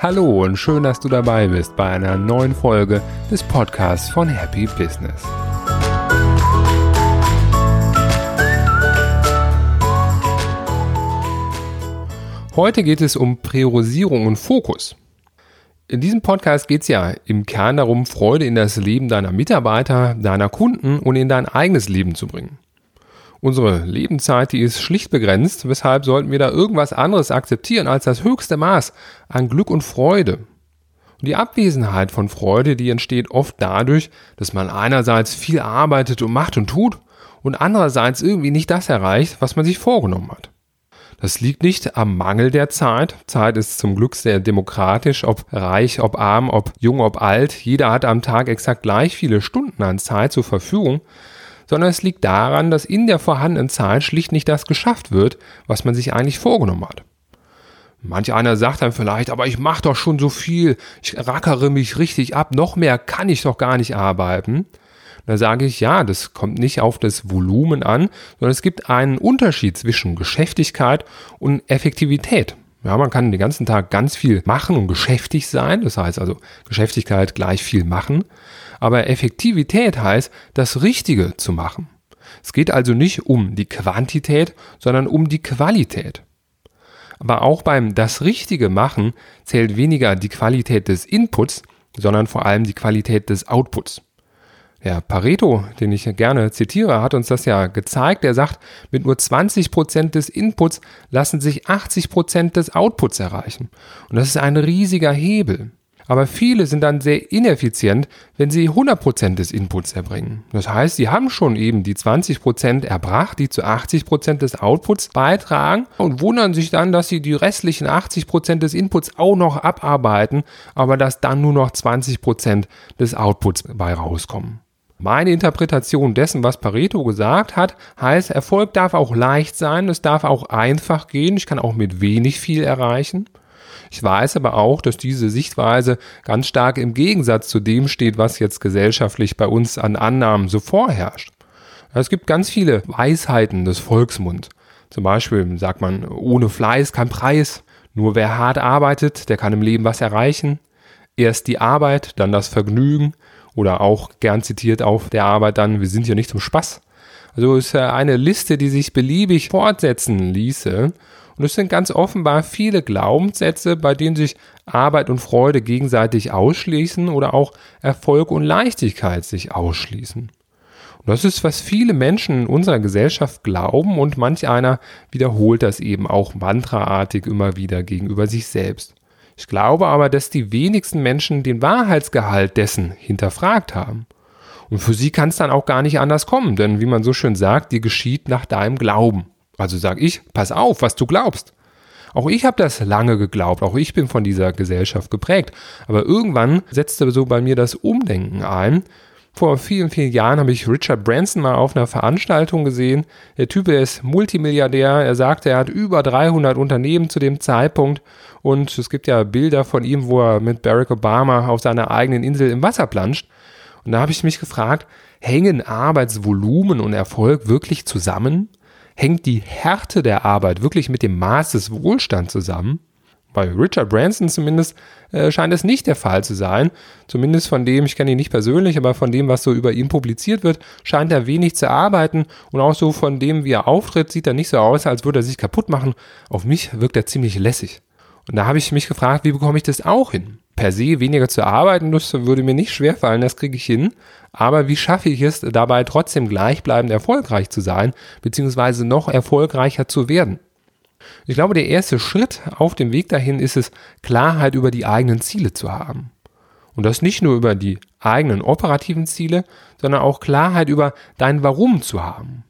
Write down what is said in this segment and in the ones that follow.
Hallo und schön, dass du dabei bist bei einer neuen Folge des Podcasts von Happy Business. Heute geht es um Priorisierung und Fokus. In diesem Podcast geht es ja im Kern darum, Freude in das Leben deiner Mitarbeiter, deiner Kunden und in dein eigenes Leben zu bringen. Unsere Lebenszeit, die ist schlicht begrenzt, weshalb sollten wir da irgendwas anderes akzeptieren als das höchste Maß an Glück und Freude. Und die Abwesenheit von Freude, die entsteht oft dadurch, dass man einerseits viel arbeitet und macht und tut und andererseits irgendwie nicht das erreicht, was man sich vorgenommen hat. Das liegt nicht am Mangel der Zeit. Zeit ist zum Glück sehr demokratisch, ob reich, ob arm, ob jung, ob alt. Jeder hat am Tag exakt gleich viele Stunden an Zeit zur Verfügung sondern es liegt daran, dass in der vorhandenen Zeit schlicht nicht das geschafft wird, was man sich eigentlich vorgenommen hat. Manch einer sagt dann vielleicht, aber ich mache doch schon so viel, ich rackere mich richtig ab, noch mehr kann ich doch gar nicht arbeiten. Da sage ich, ja, das kommt nicht auf das Volumen an, sondern es gibt einen Unterschied zwischen Geschäftigkeit und Effektivität. Ja, man kann den ganzen Tag ganz viel machen und geschäftig sein, das heißt also Geschäftigkeit gleich viel machen. Aber Effektivität heißt, das Richtige zu machen. Es geht also nicht um die Quantität, sondern um die Qualität. Aber auch beim das Richtige machen zählt weniger die Qualität des Inputs, sondern vor allem die Qualität des Outputs. Der Pareto, den ich gerne zitiere, hat uns das ja gezeigt. Er sagt, mit nur 20 Prozent des Inputs lassen sich 80 Prozent des Outputs erreichen. Und das ist ein riesiger Hebel. Aber viele sind dann sehr ineffizient, wenn sie 100% des Inputs erbringen. Das heißt, sie haben schon eben die 20% erbracht, die zu 80% des Outputs beitragen und wundern sich dann, dass sie die restlichen 80% des Inputs auch noch abarbeiten, aber dass dann nur noch 20% des Outputs bei rauskommen. Meine Interpretation dessen, was Pareto gesagt hat, heißt, Erfolg darf auch leicht sein, es darf auch einfach gehen, ich kann auch mit wenig viel erreichen. Ich weiß aber auch, dass diese Sichtweise ganz stark im Gegensatz zu dem steht, was jetzt gesellschaftlich bei uns an Annahmen so vorherrscht. Es gibt ganz viele Weisheiten des Volksmunds. Zum Beispiel sagt man, ohne Fleiß kein Preis. Nur wer hart arbeitet, der kann im Leben was erreichen. Erst die Arbeit, dann das Vergnügen. Oder auch gern zitiert auf der Arbeit dann, wir sind hier nicht zum Spaß. Also ist eine Liste, die sich beliebig fortsetzen ließe. Und es sind ganz offenbar viele Glaubenssätze, bei denen sich Arbeit und Freude gegenseitig ausschließen oder auch Erfolg und Leichtigkeit sich ausschließen. Und das ist, was viele Menschen in unserer Gesellschaft glauben und manch einer wiederholt das eben auch mantraartig immer wieder gegenüber sich selbst. Ich glaube aber, dass die wenigsten Menschen den Wahrheitsgehalt dessen hinterfragt haben. Und für sie kann es dann auch gar nicht anders kommen, denn wie man so schön sagt, dir geschieht nach deinem Glauben. Also sage ich, pass auf, was du glaubst. Auch ich habe das lange geglaubt, auch ich bin von dieser Gesellschaft geprägt. Aber irgendwann setzte so bei mir das Umdenken ein. Vor vielen, vielen Jahren habe ich Richard Branson mal auf einer Veranstaltung gesehen. Der Typ ist Multimilliardär. Er sagte, er hat über 300 Unternehmen zu dem Zeitpunkt. Und es gibt ja Bilder von ihm, wo er mit Barack Obama auf seiner eigenen Insel im Wasser planscht. Und da habe ich mich gefragt, hängen Arbeitsvolumen und Erfolg wirklich zusammen? hängt die Härte der Arbeit wirklich mit dem Maß des Wohlstands zusammen? Bei Richard Branson zumindest äh, scheint es nicht der Fall zu sein. Zumindest von dem, ich kenne ihn nicht persönlich, aber von dem, was so über ihn publiziert wird, scheint er wenig zu arbeiten. Und auch so von dem, wie er auftritt, sieht er nicht so aus, als würde er sich kaputt machen. Auf mich wirkt er ziemlich lässig. Und da habe ich mich gefragt, wie bekomme ich das auch hin? Per se weniger zu arbeiten, das würde mir nicht schwerfallen, das kriege ich hin. Aber wie schaffe ich es, dabei trotzdem gleichbleibend erfolgreich zu sein, beziehungsweise noch erfolgreicher zu werden? Ich glaube, der erste Schritt auf dem Weg dahin ist es, Klarheit über die eigenen Ziele zu haben. Und das nicht nur über die eigenen operativen Ziele, sondern auch Klarheit über dein Warum zu haben.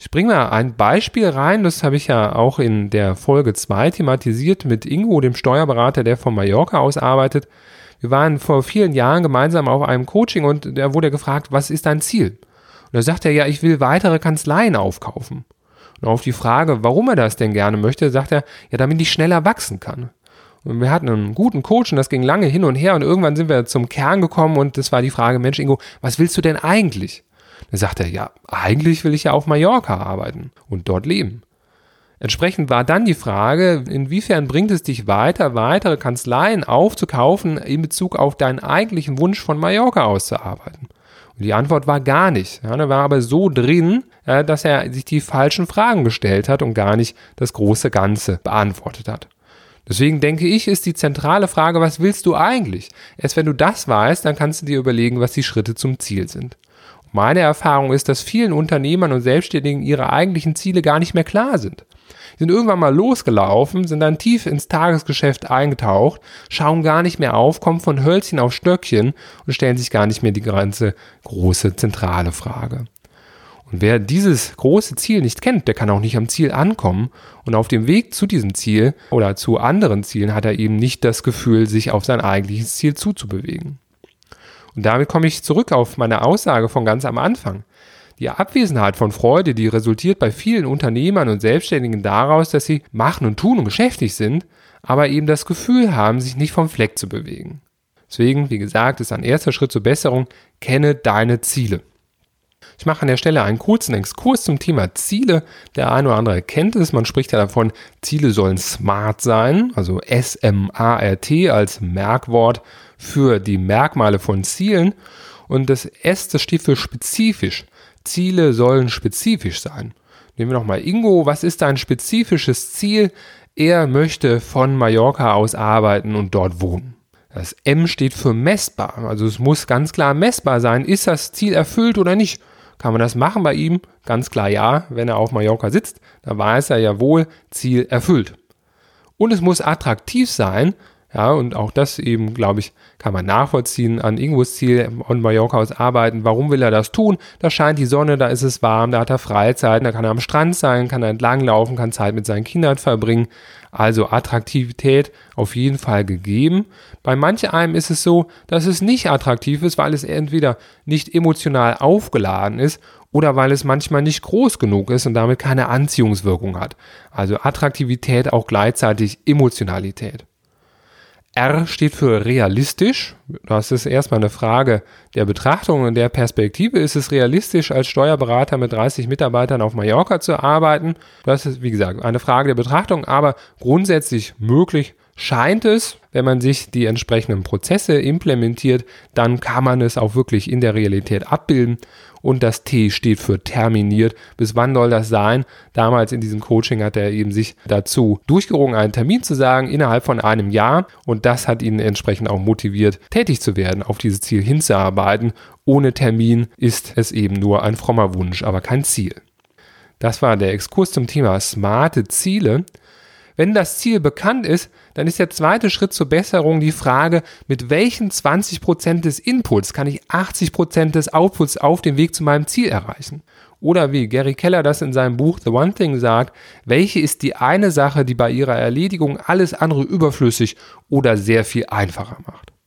Ich bringe mal ein Beispiel rein, das habe ich ja auch in der Folge 2 thematisiert mit Ingo, dem Steuerberater, der von Mallorca aus arbeitet. Wir waren vor vielen Jahren gemeinsam auf einem Coaching und da wurde gefragt, was ist dein Ziel? Und da sagt er, ja, ich will weitere Kanzleien aufkaufen. Und auf die Frage, warum er das denn gerne möchte, sagt er, ja, damit ich schneller wachsen kann. Und wir hatten einen guten Coach und das ging lange hin und her und irgendwann sind wir zum Kern gekommen und das war die Frage, Mensch Ingo, was willst du denn eigentlich? Dann sagt er, ja, eigentlich will ich ja auf Mallorca arbeiten und dort leben. Entsprechend war dann die Frage, inwiefern bringt es dich weiter, weitere Kanzleien aufzukaufen in Bezug auf deinen eigentlichen Wunsch von Mallorca aus zu arbeiten? Und die Antwort war gar nicht. Ja, er war aber so drin, ja, dass er sich die falschen Fragen gestellt hat und gar nicht das große Ganze beantwortet hat. Deswegen denke ich, ist die zentrale Frage, was willst du eigentlich? Erst wenn du das weißt, dann kannst du dir überlegen, was die Schritte zum Ziel sind. Meine Erfahrung ist, dass vielen Unternehmern und Selbstständigen ihre eigentlichen Ziele gar nicht mehr klar sind sind irgendwann mal losgelaufen, sind dann tief ins Tagesgeschäft eingetaucht, schauen gar nicht mehr auf, kommen von Hölzchen auf Stöckchen und stellen sich gar nicht mehr die ganze große zentrale Frage. Und wer dieses große Ziel nicht kennt, der kann auch nicht am Ziel ankommen. Und auf dem Weg zu diesem Ziel oder zu anderen Zielen hat er eben nicht das Gefühl, sich auf sein eigentliches Ziel zuzubewegen. Und damit komme ich zurück auf meine Aussage von ganz am Anfang. Die Abwesenheit von Freude, die resultiert bei vielen Unternehmern und Selbstständigen daraus, dass sie machen und tun und geschäftig sind, aber eben das Gefühl haben, sich nicht vom Fleck zu bewegen. Deswegen, wie gesagt, ist ein erster Schritt zur Besserung, kenne deine Ziele. Ich mache an der Stelle einen kurzen Exkurs zum Thema Ziele. Der eine oder andere kennt es. Man spricht ja davon, Ziele sollen smart sein, also S-M-A-R-T als Merkwort für die Merkmale von Zielen. Und das S, das steht für spezifisch. Ziele sollen spezifisch sein. Nehmen wir nochmal Ingo. Was ist dein spezifisches Ziel? Er möchte von Mallorca aus arbeiten und dort wohnen. Das M steht für messbar. Also es muss ganz klar messbar sein. Ist das Ziel erfüllt oder nicht? Kann man das machen bei ihm? Ganz klar ja. Wenn er auf Mallorca sitzt, dann weiß er ja wohl, Ziel erfüllt. Und es muss attraktiv sein. Ja, und auch das eben, glaube ich, kann man nachvollziehen an Ingos Ziel von Mallorca aus arbeiten. Warum will er das tun? Da scheint die Sonne, da ist es warm, da hat er Freizeit, da kann er am Strand sein, kann er entlanglaufen, kann Zeit mit seinen Kindern verbringen. Also Attraktivität auf jeden Fall gegeben. Bei manch einem ist es so, dass es nicht attraktiv ist, weil es entweder nicht emotional aufgeladen ist oder weil es manchmal nicht groß genug ist und damit keine Anziehungswirkung hat. Also Attraktivität auch gleichzeitig Emotionalität. R steht für realistisch. Das ist erstmal eine Frage der Betrachtung und der Perspektive. Ist es realistisch, als Steuerberater mit 30 Mitarbeitern auf Mallorca zu arbeiten? Das ist, wie gesagt, eine Frage der Betrachtung, aber grundsätzlich möglich scheint es, wenn man sich die entsprechenden Prozesse implementiert, dann kann man es auch wirklich in der Realität abbilden und das T steht für terminiert. Bis wann soll das sein? Damals in diesem Coaching hat er eben sich dazu durchgerungen, einen Termin zu sagen innerhalb von einem Jahr und das hat ihn entsprechend auch motiviert, tätig zu werden, auf dieses Ziel hinzuarbeiten. Ohne Termin ist es eben nur ein frommer Wunsch, aber kein Ziel. Das war der Exkurs zum Thema smarte Ziele. Wenn das Ziel bekannt ist, dann ist der zweite Schritt zur Besserung die Frage, mit welchen 20% des Inputs kann ich 80% des Outputs auf dem Weg zu meinem Ziel erreichen? Oder wie Gary Keller das in seinem Buch The One Thing sagt, welche ist die eine Sache, die bei ihrer Erledigung alles andere überflüssig oder sehr viel einfacher macht?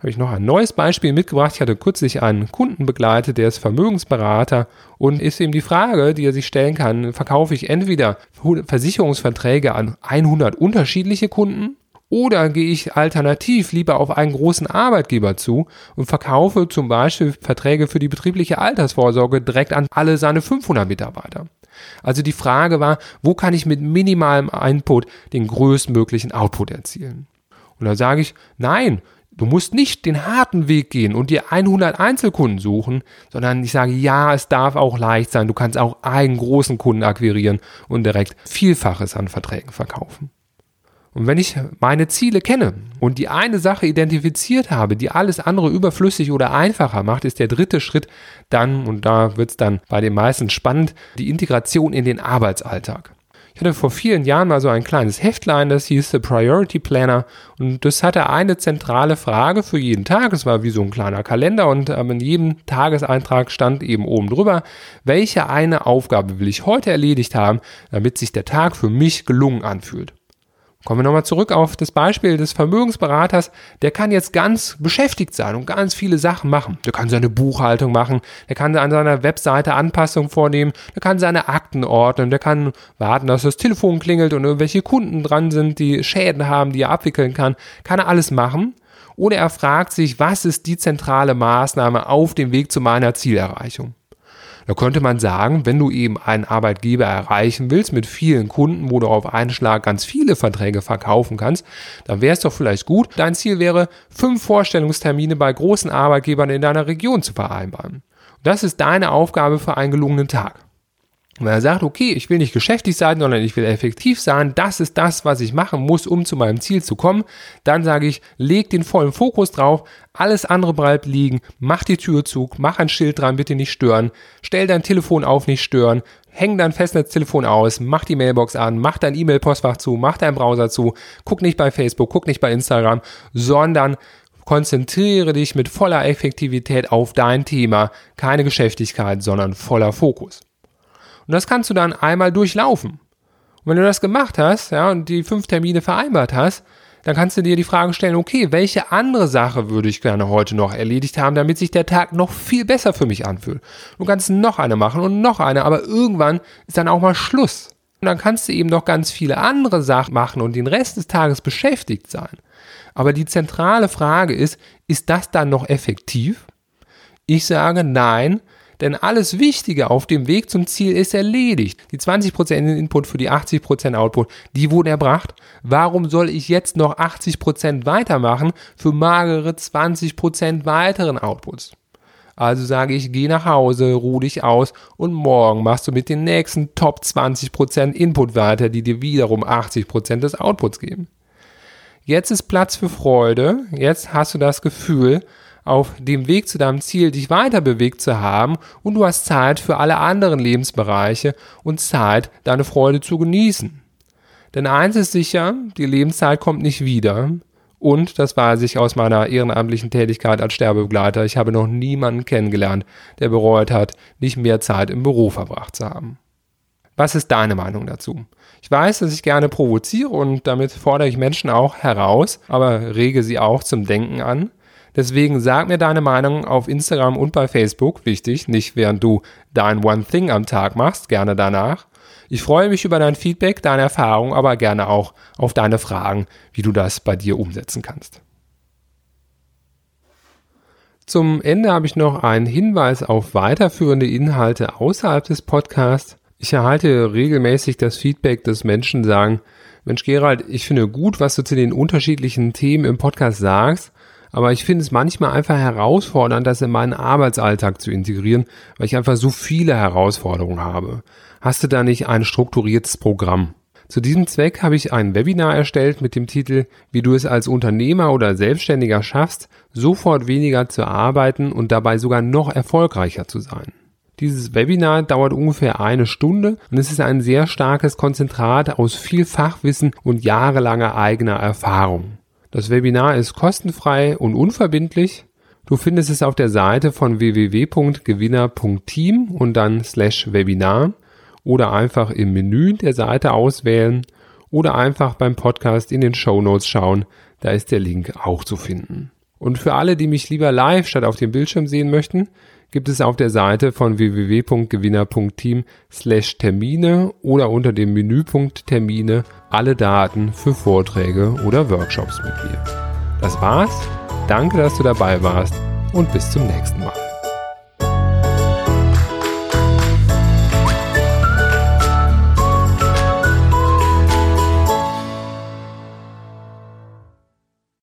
Habe ich noch ein neues Beispiel mitgebracht. Ich hatte kürzlich einen Kunden begleitet, der ist Vermögensberater und ist eben die Frage, die er sich stellen kann, verkaufe ich entweder Versicherungsverträge an 100 unterschiedliche Kunden oder gehe ich alternativ lieber auf einen großen Arbeitgeber zu und verkaufe zum Beispiel Verträge für die betriebliche Altersvorsorge direkt an alle seine 500 Mitarbeiter. Also die Frage war, wo kann ich mit minimalem Input den größtmöglichen Output erzielen? Und da sage ich, nein, Du musst nicht den harten Weg gehen und dir 100 Einzelkunden suchen, sondern ich sage, ja, es darf auch leicht sein. Du kannst auch einen großen Kunden akquirieren und direkt Vielfaches an Verträgen verkaufen. Und wenn ich meine Ziele kenne und die eine Sache identifiziert habe, die alles andere überflüssig oder einfacher macht, ist der dritte Schritt dann, und da wird es dann bei den meisten spannend, die Integration in den Arbeitsalltag. Ich hatte vor vielen Jahren mal so ein kleines Heftlein, das hieß The Priority Planner und das hatte eine zentrale Frage für jeden Tag. Es war wie so ein kleiner Kalender und ähm, in jedem Tageseintrag stand eben oben drüber, welche eine Aufgabe will ich heute erledigt haben, damit sich der Tag für mich gelungen anfühlt. Kommen wir nochmal zurück auf das Beispiel des Vermögensberaters. Der kann jetzt ganz beschäftigt sein und ganz viele Sachen machen. Der kann seine Buchhaltung machen, der kann an seiner Webseite Anpassungen vornehmen, der kann seine Akten ordnen, der kann warten, dass das Telefon klingelt und irgendwelche Kunden dran sind, die Schäden haben, die er abwickeln kann. Kann er alles machen. Oder er fragt sich, was ist die zentrale Maßnahme auf dem Weg zu meiner Zielerreichung? Da könnte man sagen, wenn du eben einen Arbeitgeber erreichen willst mit vielen Kunden, wo du auf einen Schlag ganz viele Verträge verkaufen kannst, dann wäre es doch vielleicht gut, dein Ziel wäre, fünf Vorstellungstermine bei großen Arbeitgebern in deiner Region zu vereinbaren. Das ist deine Aufgabe für einen gelungenen Tag. Wenn er sagt, okay, ich will nicht geschäftig sein, sondern ich will effektiv sein, das ist das, was ich machen muss, um zu meinem Ziel zu kommen, dann sage ich, leg den vollen Fokus drauf, alles andere bleibt liegen, mach die Tür zu, mach ein Schild dran, bitte nicht stören, stell dein Telefon auf, nicht stören, häng dein Festnetztelefon aus, mach die Mailbox an, mach dein E-Mail-Postfach zu, mach deinen Browser zu, guck nicht bei Facebook, guck nicht bei Instagram, sondern konzentriere dich mit voller Effektivität auf dein Thema, keine Geschäftigkeit, sondern voller Fokus. Und das kannst du dann einmal durchlaufen. Und wenn du das gemacht hast, ja, und die fünf Termine vereinbart hast, dann kannst du dir die Frage stellen, okay, welche andere Sache würde ich gerne heute noch erledigt haben, damit sich der Tag noch viel besser für mich anfühlt. Du kannst noch eine machen und noch eine, aber irgendwann ist dann auch mal Schluss. Und dann kannst du eben noch ganz viele andere Sachen machen und den Rest des Tages beschäftigt sein. Aber die zentrale Frage ist, ist das dann noch effektiv? Ich sage nein, denn alles Wichtige auf dem Weg zum Ziel ist erledigt. Die 20% Input für die 80% Output, die wurden erbracht. Warum soll ich jetzt noch 80% weitermachen für magere 20% weiteren Outputs? Also sage ich, geh nach Hause, ruh dich aus und morgen machst du mit den nächsten Top 20% Input weiter, die dir wiederum 80% des Outputs geben. Jetzt ist Platz für Freude, jetzt hast du das Gefühl, auf dem Weg zu deinem Ziel dich weiter bewegt zu haben und du hast Zeit für alle anderen Lebensbereiche und Zeit, deine Freude zu genießen. Denn eins ist sicher, die Lebenszeit kommt nicht wieder. Und das weiß ich aus meiner ehrenamtlichen Tätigkeit als Sterbebegleiter. Ich habe noch niemanden kennengelernt, der bereut hat, nicht mehr Zeit im Büro verbracht zu haben. Was ist deine Meinung dazu? Ich weiß, dass ich gerne provoziere und damit fordere ich Menschen auch heraus, aber rege sie auch zum Denken an. Deswegen sag mir deine Meinung auf Instagram und bei Facebook. Wichtig, nicht während du dein One Thing am Tag machst, gerne danach. Ich freue mich über dein Feedback, deine Erfahrung, aber gerne auch auf deine Fragen, wie du das bei dir umsetzen kannst. Zum Ende habe ich noch einen Hinweis auf weiterführende Inhalte außerhalb des Podcasts. Ich erhalte regelmäßig das Feedback, dass Menschen sagen, Mensch Gerald, ich finde gut, was du zu den unterschiedlichen Themen im Podcast sagst, aber ich finde es manchmal einfach herausfordernd, das in meinen Arbeitsalltag zu integrieren, weil ich einfach so viele Herausforderungen habe. Hast du da nicht ein strukturiertes Programm? Zu diesem Zweck habe ich ein Webinar erstellt mit dem Titel Wie du es als Unternehmer oder Selbstständiger schaffst, sofort weniger zu arbeiten und dabei sogar noch erfolgreicher zu sein. Dieses Webinar dauert ungefähr eine Stunde und es ist ein sehr starkes Konzentrat aus viel Fachwissen und jahrelanger eigener Erfahrung. Das Webinar ist kostenfrei und unverbindlich. Du findest es auf der Seite von www.gewinner.team und dann slash Webinar oder einfach im Menü der Seite auswählen oder einfach beim Podcast in den Show Notes schauen. Da ist der Link auch zu finden. Und für alle, die mich lieber live statt auf dem Bildschirm sehen möchten, gibt es auf der Seite von www.gewinner.team slash Termine oder unter dem Menüpunkt Termine alle Daten für Vorträge oder Workshops mit mir. Das war's. Danke, dass du dabei warst und bis zum nächsten Mal.